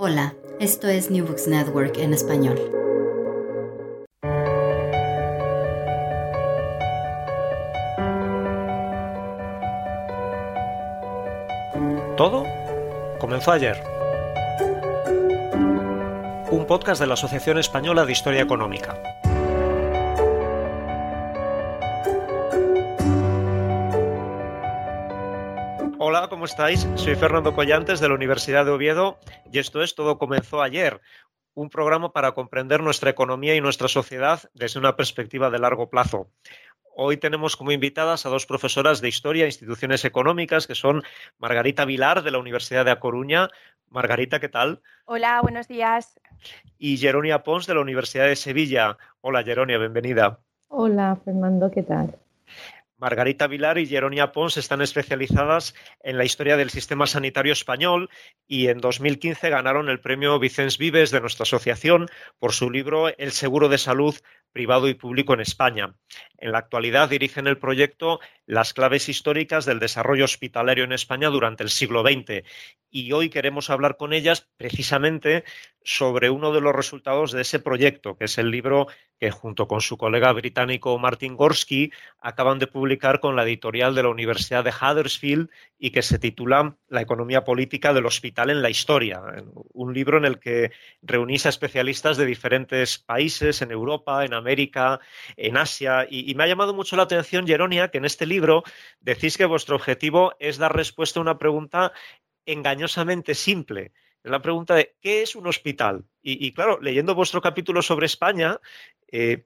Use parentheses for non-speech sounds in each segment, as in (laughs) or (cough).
Hola, esto es New Books Network en español. Todo comenzó ayer. Un podcast de la Asociación Española de Historia Económica. Hola, ¿cómo estáis? Soy Fernando Collantes de la Universidad de Oviedo y esto es Todo comenzó ayer, un programa para comprender nuestra economía y nuestra sociedad desde una perspectiva de largo plazo. Hoy tenemos como invitadas a dos profesoras de Historia e Instituciones Económicas, que son Margarita Vilar, de la Universidad de A Coruña. Margarita, ¿qué tal? Hola, buenos días. Y Jeronia Pons, de la Universidad de Sevilla. Hola, Jeronia, bienvenida. Hola, Fernando, ¿qué tal? Margarita Vilar y Jeronia Pons están especializadas en la historia del sistema sanitario español y en 2015 ganaron el premio Vicens Vives de nuestra asociación por su libro El seguro de salud privado y público en España. En la actualidad dirigen el proyecto Las claves históricas del desarrollo hospitalario en España durante el siglo XX y hoy queremos hablar con ellas precisamente sobre uno de los resultados de ese proyecto, que es el libro que junto con su colega británico Martin Gorski acaban de publicar con la editorial de la Universidad de Huddersfield y que se titula La economía política del hospital en la historia, un libro en el que reunís a especialistas de diferentes países en Europa, en América, en Asia y, me ha llamado mucho la atención, Jeronia, que en este libro decís que vuestro objetivo es dar respuesta a una pregunta engañosamente simple. La pregunta de ¿qué es un hospital? Y, y claro, leyendo vuestro capítulo sobre España, eh,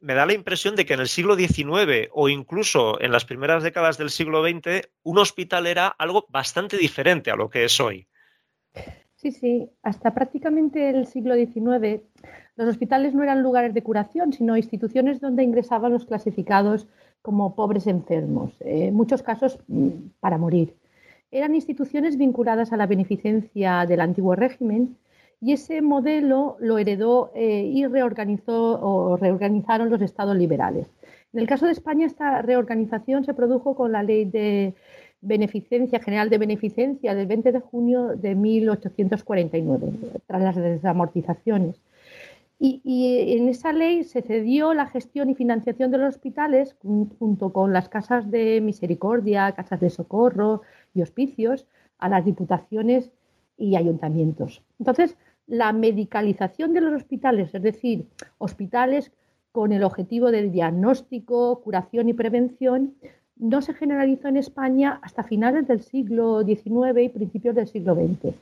me da la impresión de que en el siglo XIX o incluso en las primeras décadas del siglo XX, un hospital era algo bastante diferente a lo que es hoy. Sí, sí, hasta prácticamente el siglo XIX los hospitales no eran lugares de curación, sino instituciones donde ingresaban los clasificados como pobres enfermos, en muchos casos mm, para morir eran instituciones vinculadas a la beneficencia del antiguo régimen y ese modelo lo heredó eh, y reorganizó o reorganizaron los estados liberales. En el caso de España, esta reorganización se produjo con la ley de beneficencia general de beneficencia del 20 de junio de 1849, tras las desamortizaciones. Y, y, en esa ley se cedió la gestión y financiación de los hospitales junto con las casas de misericordia, casas de socorro, y hospicios a las diputaciones y ayuntamientos. Entonces, la medicalización de los hospitales, es decir, hospitales con el objetivo del diagnóstico, curación y prevención, no se generalizó en España hasta finales del siglo XIX y principios del siglo XX.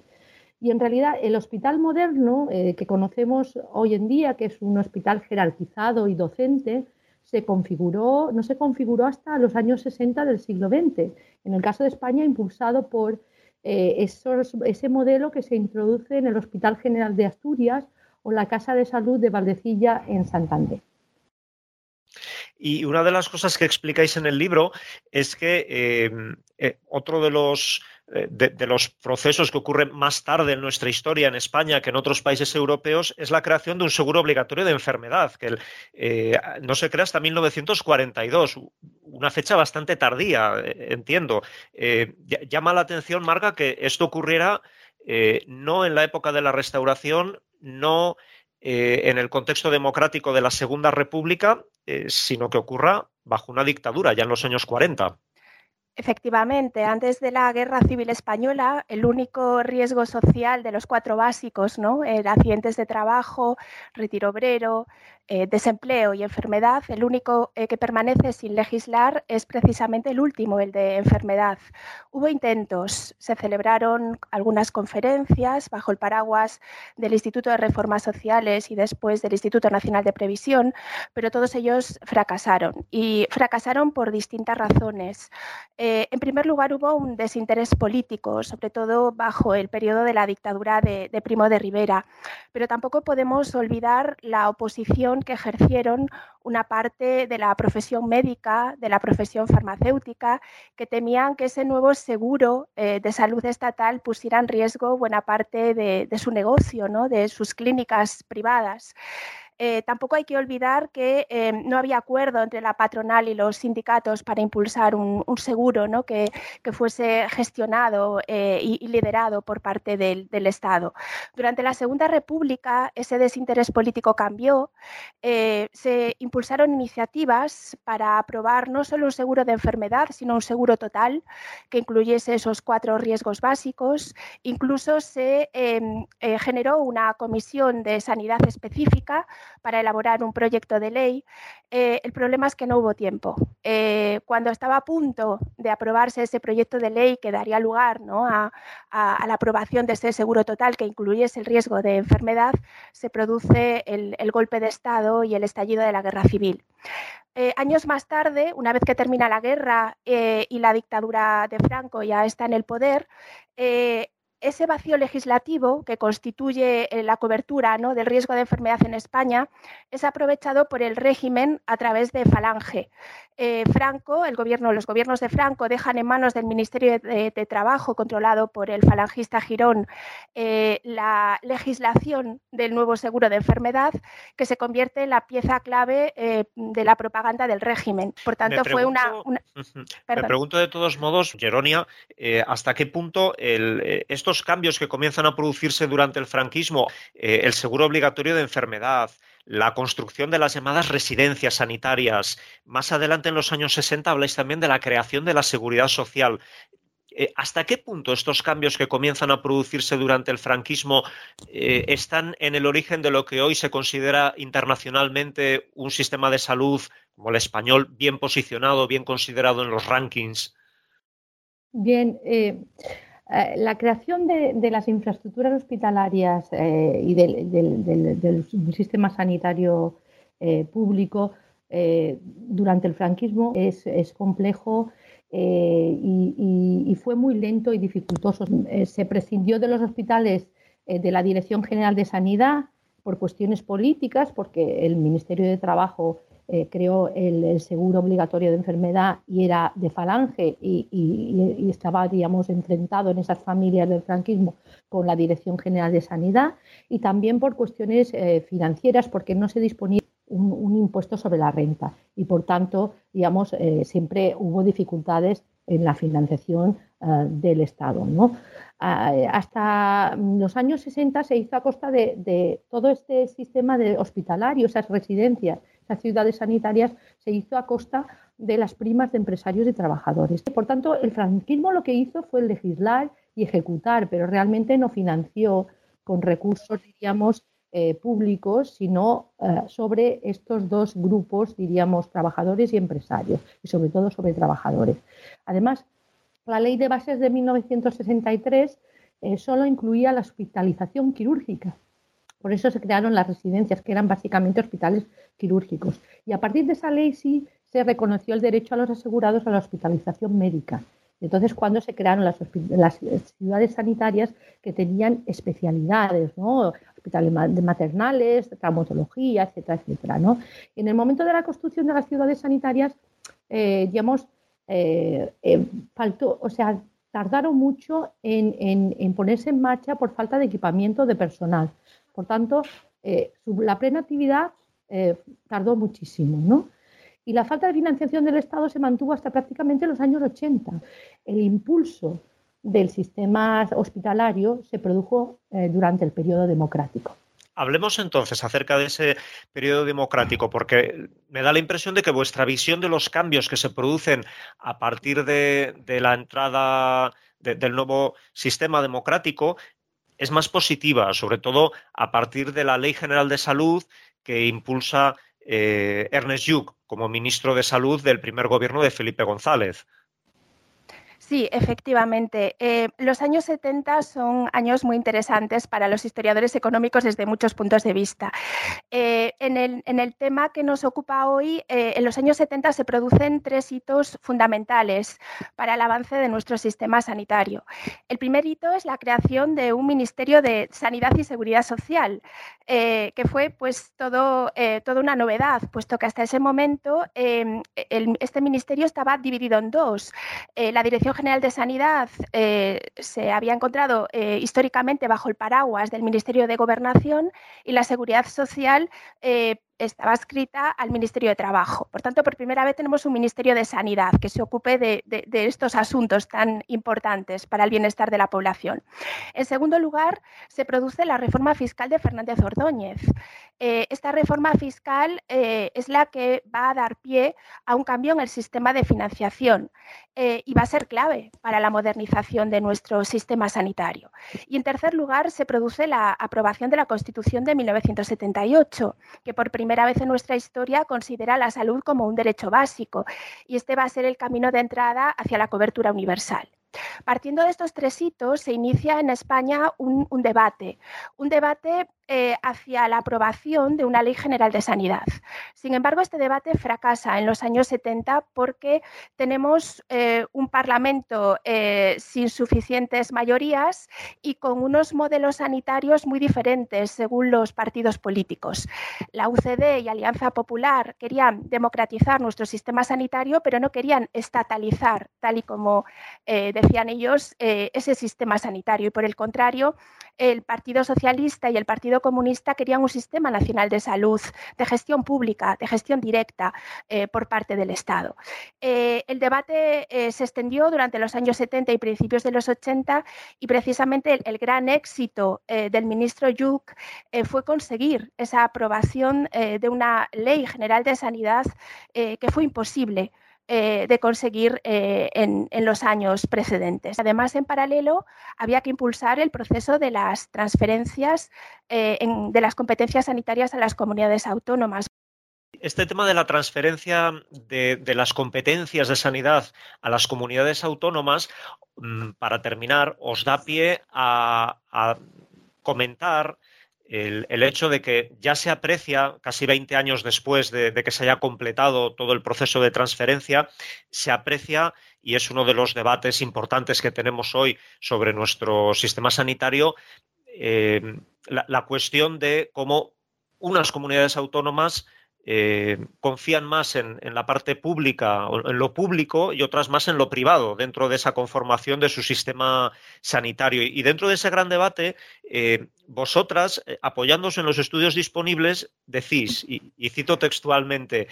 Y en realidad el hospital moderno eh, que conocemos hoy en día, que es un hospital jerarquizado y docente, se configuró, no se configuró hasta los años 60 del siglo XX. En el caso de España, impulsado por eh, ese modelo que se introduce en el Hospital General de Asturias o la Casa de Salud de Valdecilla en Santander. Y una de las cosas que explicáis en el libro es que eh, eh, otro de los de, de, los procesos que ocurren más tarde en nuestra historia en España que en otros países europeos es la creación de un seguro obligatorio de enfermedad, que eh, no se crea hasta 1942, una fecha bastante tardía, eh, entiendo. Eh, llama la atención, Marga, que esto ocurriera eh, no en la época de la restauración, no en el contexto democrático de la Segunda República, sino que ocurra bajo una dictadura ya en los años 40. Efectivamente, antes de la Guerra Civil Española, el único riesgo social de los cuatro básicos, ¿no? Era accidentes de trabajo, retiro obrero, eh, desempleo y enfermedad, el único eh, que permanece sin legislar es precisamente el último, el de enfermedad. Hubo intentos, se celebraron algunas conferencias bajo el paraguas del Instituto de Reformas Sociales y después del Instituto Nacional de Previsión, pero todos ellos fracasaron y fracasaron por distintas razones. Eh, en primer lugar, hubo un desinterés político, sobre todo bajo el periodo de la dictadura de, de Primo de Rivera, pero tampoco podemos olvidar la oposición que ejercieron una parte de la profesión médica, de la profesión farmacéutica, que temían que ese nuevo seguro eh, de salud estatal pusiera en riesgo buena parte de, de su negocio, ¿no? de sus clínicas privadas. Eh, tampoco hay que olvidar que eh, no había acuerdo entre la patronal y los sindicatos para impulsar un, seguro ¿no? que, fuese gestionado y, liderado por parte del, Estado. Durante la Segunda República ese desinterés político cambió. se impulsaron iniciativas para aprobar no solo un seguro de enfermedad, sino un seguro total que incluyese esos cuatro riesgos básicos. Incluso se em, generó una comisión de sanidad específica para elaborar un proyecto de ley. Eh, el problema es que no hubo tiempo. Eh, cuando estaba a punto de aprobarse ese proyecto de ley que daría lugar a, la aprobación de ese seguro total que incluyese el riesgo de enfermedad, se produce el, golpe de Estado y el estallido de la guerra civil. Eh, años más tarde, una vez que termina la guerra y la dictadura de Franco ya está en el poder, ese vacío legislativo que constituye eh, la cobertura ¿no? del riesgo de enfermedad en España es aprovechado por el régimen a través de Falange. Eh, Franco, el gobierno, los gobiernos de Franco dejan en manos del Ministerio de, Trabajo, controlado por el falangista Girón, eh, la legislación del nuevo seguro de enfermedad, que se convierte en la pieza clave de la propaganda del régimen. Por tanto, fue una, (laughs) Me pregunto de todos modos, Jeronia, hasta qué punto el, esto estos cambios que comienzan a producirse durante el franquismo, eh, el seguro obligatorio de enfermedad, la construcción de las llamadas residencias sanitarias, más adelante en los años 60 habláis también de la creación de la seguridad social. Eh, ¿Hasta qué punto estos cambios que comienzan a producirse durante el franquismo eh, están en el origen de lo que hoy se considera internacionalmente un sistema de salud como el español bien posicionado, bien considerado en los rankings? Bien, la creación de, las infraestructuras hospitalarias eh, y del, sistema sanitario eh, público durante el franquismo es, complejo y, fue muy lento y dificultoso. se prescindió de los hospitales de la Dirección General de Sanidad por cuestiones políticas, porque el Ministerio de Trabajo eh, creó el, seguro obligatorio de enfermedad y era de falange y, estaba, digamos, enfrentado en esas familias del franquismo con la Dirección General de Sanidad y también por cuestiones eh, financieras porque no se disponía un, impuesto sobre la renta y por tanto, digamos, eh, siempre hubo dificultades en la financiación del Estado. ¿no? hasta los años 60 se hizo a costa de, de todo este sistema de hospitalario, esas residencias las ciudades sanitarias se hizo a costa de las primas de empresarios y trabajadores. Por tanto, el franquismo lo que hizo fue legislar y ejecutar, pero realmente no financió con recursos, diríamos, eh, públicos, sino eh, sobre estos dos grupos, diríamos, trabajadores y empresarios, y sobre todo sobre trabajadores. Además, la ley de bases de 1963 eh, solo incluía la hospitalización quirúrgica, por eso se crearon las residencias, que eran básicamente hospitales quirúrgicos. Y a partir de esa ley sí se reconoció el derecho a los asegurados a la hospitalización médica. Entonces, cuando se crearon las, ciudades sanitarias que tenían especialidades, ¿no? hospitales maternales, traumatología, etcétera, etcétera. ¿no? en el momento de la construcción de las ciudades sanitarias, eh, digamos, eh, eh, faltó, o sea, tardaron mucho en, ponerse en marcha por falta de equipamiento de personal. Por tanto, eh, la plena actividad eh, tardó muchísimo, ¿no? Y la falta de financiación del Estado se mantuvo hasta prácticamente los años 80. El impulso del sistema hospitalario se produjo eh, durante el periodo democrático. Hablemos entonces acerca de ese periodo democrático, porque me da la impresión de que vuestra visión de los cambios que se producen a partir de, la entrada del nuevo sistema democrático es más positiva, sobre todo a partir de la Ley General de Salud que impulsa eh, Ernest Lluch como ministro de Salud del primer gobierno de Felipe González. Sí, efectivamente. Eh, los años 70 son años muy interesantes para los historiadores económicos desde muchos puntos de vista. Eh, en, el, tema que nos ocupa hoy, eh, en los años 70 se producen tres hitos fundamentales para el avance de nuestro sistema sanitario. El primer hito es la creación de un Ministerio de Sanidad y Seguridad Social, que fue pues todo, toda una novedad, puesto que hasta ese momento este ministerio estaba dividido en dos. la Dirección General de Sanidad eh, se había encontrado eh, históricamente bajo el paraguas del Ministerio de Gobernación y la Seguridad Social estaba escrita al Ministerio de Trabajo. Por tanto, por primera vez tenemos un Ministerio de Sanidad que se ocupe de, estos asuntos tan importantes para el bienestar de la población. En segundo lugar, se produce la reforma fiscal de Fernández Ordóñez. Eh, esta reforma fiscal eh, es la que va a dar pie a un cambio en el sistema de financiación eh, y va a ser clave para la modernización de nuestro sistema sanitario. Y en tercer lugar, se produce la aprobación de la Constitución de 1978, que por primera vez en nuestra historia considera la salud como un derecho básico y este va a ser el camino de entrada hacia la cobertura universal. Partiendo de estos tres hitos, se inicia en España un debate, un debate eh, hacia la aprobación de una ley general de sanidad. Sin embargo, este debate fracasa en los años 70 porque tenemos eh, un Parlamento eh, sin suficientes mayorías y con unos modelos sanitarios muy diferentes según los partidos políticos. La UCD y Alianza Popular querían democratizar nuestro sistema sanitario, pero no querían estatalizar, tal y como decían ellos, ese sistema sanitario. Y por el contrario, el Partido Socialista y el Partido Comunista querían un sistema nacional de salud, de gestión pública, de gestión directa eh, por parte del Estado. Eh, el debate eh, se extendió durante los años 70 y principios de los 80 y precisamente el, gran éxito del ministro Yuk fue conseguir esa aprobación de una ley general de sanidad que fue imposible eh, de conseguir eh, en, los años precedentes. Además, en paralelo, había que impulsar el proceso de las transferencias eh, de las competencias sanitarias a las comunidades autónomas. Este tema de la transferencia de, las competencias de sanidad a las comunidades autónomas, mm, para terminar, os da pie a comentar el, hecho de que ya se aprecia, casi 20 años después de, que se haya completado todo el proceso de transferencia, se aprecia, y es uno de los debates importantes que tenemos hoy sobre nuestro sistema sanitario, eh, la cuestión de cómo unas comunidades autónomas eh, confían más en, la parte pública, en lo público y otras más en lo privado, dentro de esa conformación de su sistema sanitario. Y dentro de ese gran debate, eh, vosotras, eh, apoyándose en los estudios disponibles, decís, y, cito textualmente,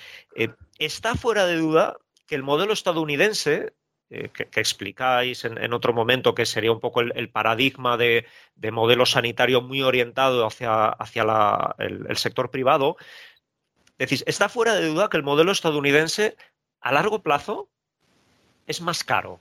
está fuera de duda que el modelo estadounidense que, explicáis en, otro momento, que sería un poco el, paradigma de, modelo sanitario muy orientado hacia, hacia el, sector privado, Decís, está fuera de duda que el modelo estadounidense a largo plazo es más caro.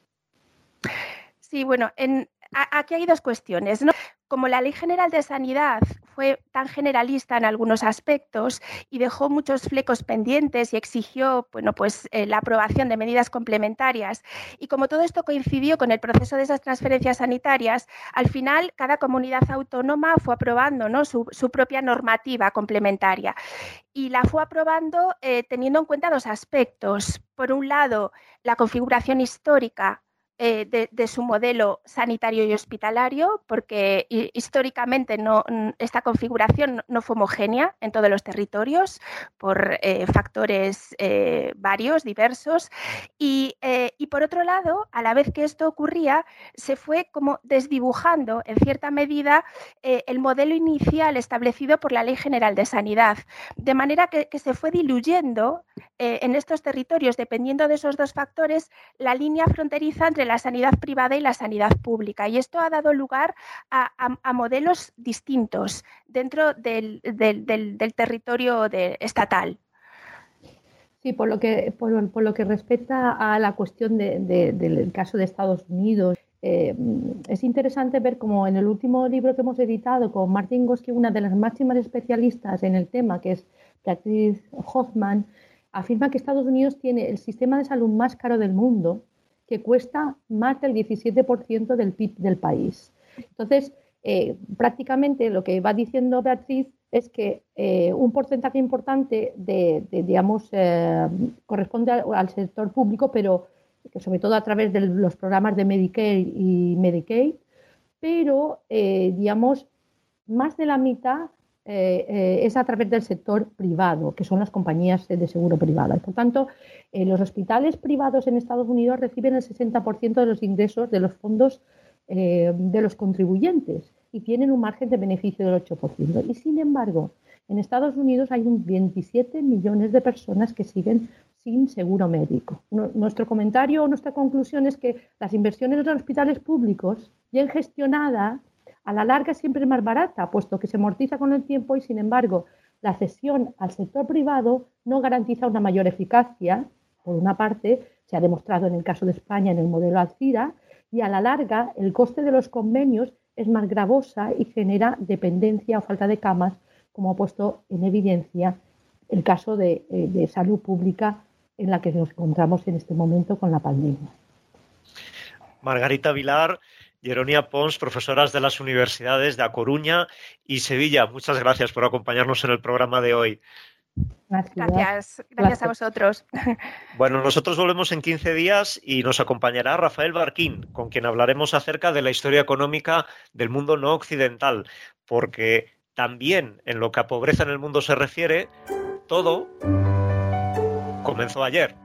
Sí, bueno, en, aquí hay dos cuestiones. Como la Ley General de Sanidad fue tan generalista en algunos aspectos y dejó muchos flecos pendientes y exigió bueno, pues, eh, la aprobación de medidas complementarias, y como todo esto coincidió con el proceso de esas transferencias sanitarias, al final cada comunidad autónoma fue aprobando ¿no? su, propia normativa complementaria y la fue aprobando eh, teniendo en cuenta dos aspectos. Por un lado, la configuración histórica eh, de, su modelo sanitario y hospitalario, porque históricamente no, esta configuración no fue homogénea en todos los territorios por eh, factores eh, varios, diversos. Y, por otro lado, a la vez que esto ocurría, se fue como desdibujando en cierta medida el modelo inicial establecido por la Ley General de Sanidad, de manera que, que se fue diluyendo en estos territorios, dependiendo de esos dos factores, la línea fronteriza entre la sanidad privada y la sanidad pública. Y esto ha dado lugar a, modelos distintos dentro del, territorio estatal. Sí, por lo que, por, lo que respecta a la cuestión del caso de Estados Unidos, eh, es interesante ver cómo en el último libro que hemos editado con Martin Goski, una de las máximas especialistas en el tema, que es Beatriz Hoffman, afirma que Estados Unidos tiene el sistema de salud más caro del mundo que cuesta más del 17% del PIB del país. Entonces, eh, prácticamente lo que va diciendo Beatriz es que eh, un porcentaje importante de, digamos, eh, corresponde al, sector público, pero sobre todo a través de los programas de Medicare y Medicaid, pero, digamos, más de la mitad eh, eh, es a través del sector privado, que son las compañías de seguro privada. Por tanto, eh, los hospitales privados en Estados Unidos reciben el 60% de los ingresos de los fondos de los contribuyentes y tienen un margen de beneficio del 8%. Y sin embargo, en Estados Unidos hay un 27 millones de personas que siguen sin seguro médico. Nuestro comentario o nuestra conclusión es que las inversiones en los hospitales públicos, bien gestionadas, a la larga siempre es más barata, puesto que se amortiza con el tiempo y, sin embargo, la cesión al sector privado no garantiza una mayor eficacia. Por una parte, se ha demostrado en el caso de España en el modelo Alcira, y a la larga el coste de los convenios es más gravosa y genera dependencia o falta de camas, como ha puesto en evidencia el caso de, eh, de salud pública en la que nos encontramos en este momento con la pandemia. Margarita Vilar, Jeronia Pons, profesoras de las universidades de A Coruña y Sevilla. Muchas gracias por acompañarnos en el programa de hoy. Gracias, gracias, a vosotros. (laughs) Bueno, nosotros volvemos en 15 días y nos acompañará Rafael Barquín, con quien hablaremos acerca de la historia económica del mundo no occidental, porque también en lo que a pobreza en el mundo se refiere, todo comenzó ayer.